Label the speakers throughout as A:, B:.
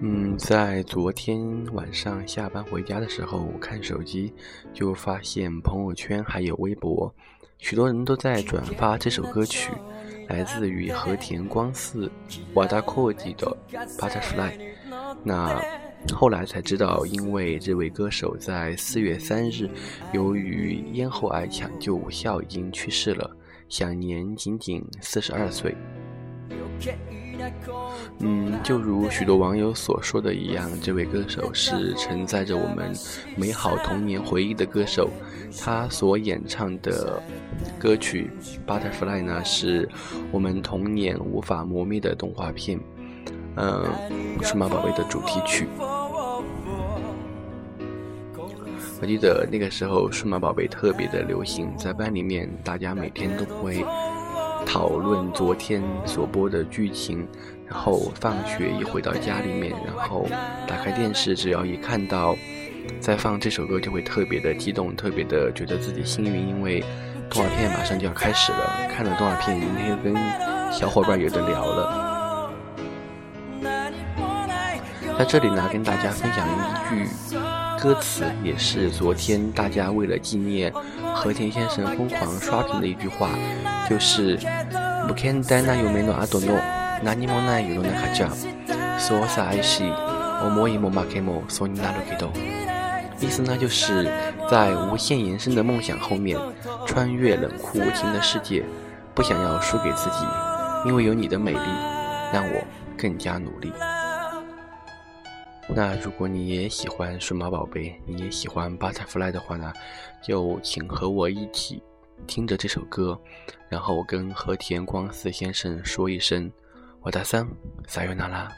A: 嗯，在昨天晚上下班回家的时候，我看手机就发现朋友圈还有微博，许多人都在转发这首歌曲，来自于和田光寺、瓦达克吉的《巴扎 l y 那。后来才知道，因为这位歌手在四月三日，由于咽喉癌抢救无效已经去世了，享年仅仅四十二岁。嗯，就如许多网友所说的一样，这位歌手是承载着我们美好童年回忆的歌手，他所演唱的歌曲《Butterfly》呢，是我们童年无法磨灭的动画片，嗯，《数码宝贝》的主题曲。我记得那个时候，数码宝贝特别的流行，在班里面，大家每天都会讨论昨天所播的剧情，然后放学一回到家里面，然后打开电视，只要一看到在放这首歌，就会特别的激动，特别的觉得自己幸运，因为动画片马上就要开始了。看了动画片，明天跟小伙伴有的聊了。在这里呢，跟大家分享一句歌词，也是昨天大家为了纪念和田先生疯狂刷屏的一句话，就是“不見だな夢の後の何もない夜の中じゃ、そうさ愛し想いも負けもそなうけど”。意思呢，就是在无限延伸的梦想后面，穿越冷酷无情的世界，不想要输给自己，因为有你的美丽，让我更加努力。那如果你也喜欢数码宝贝，你也喜欢巴彩夫莱的话呢，就请和我一起听着这首歌，然后跟和田光司先生说一声，我的桑撒由那拉。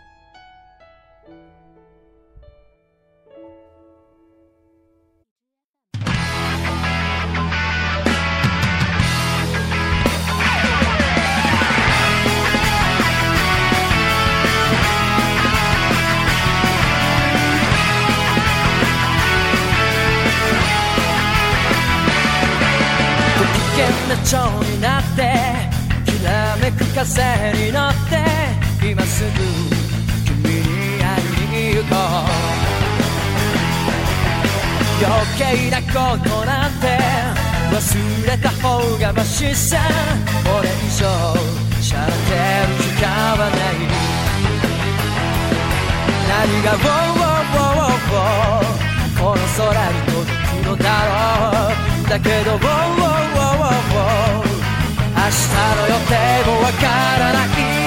A: 蝶になってきらめく風に乗って今すぐ君に会いに行こう余計なことなんて忘れた方がマシさこれ以上しゃらてる気かはない何が「ウォーウォーウォーウォー」この空に届くのだろうだけど「ウウォォーーウォーでもわからない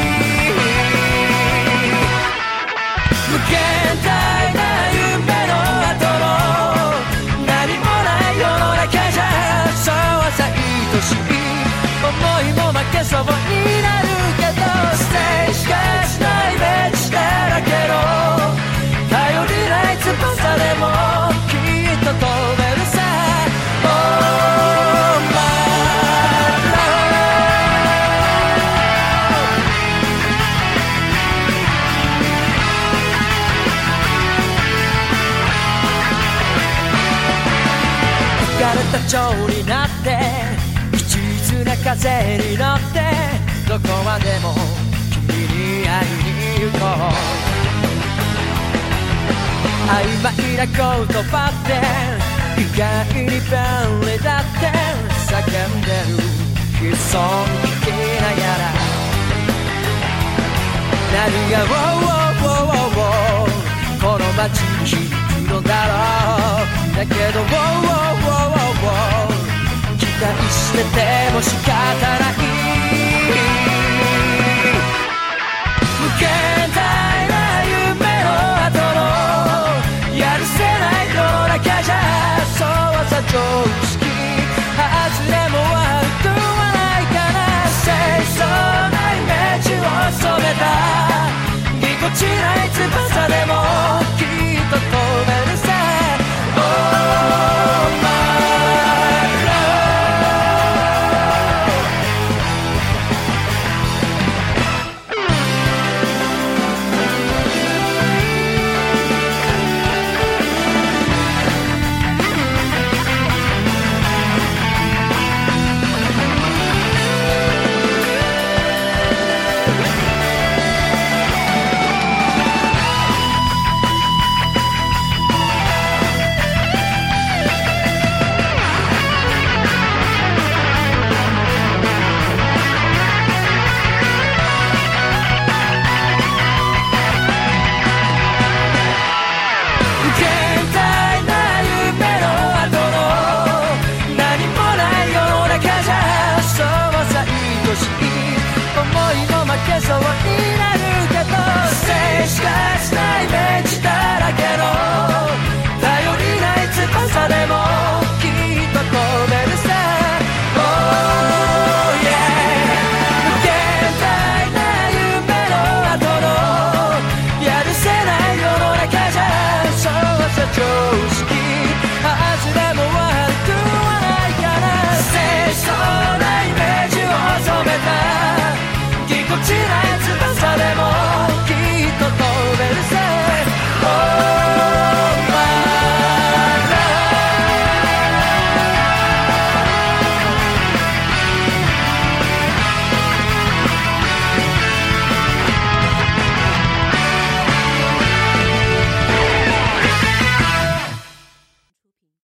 A: 長になって一途な風に乗ってどこまでも君に会いに行こう曖昧な言葉って意外に便利だって叫んでる悲惨的なやら何が「ウォーウォーウォーウォーこの街に響くのだろう」だけど「ウォーウォーしてても仕方ない無限大な夢の後のやるせないのだけじゃそうさ常識外れも悪くはないから清掃なイメージを染めたぎこちない翼でも show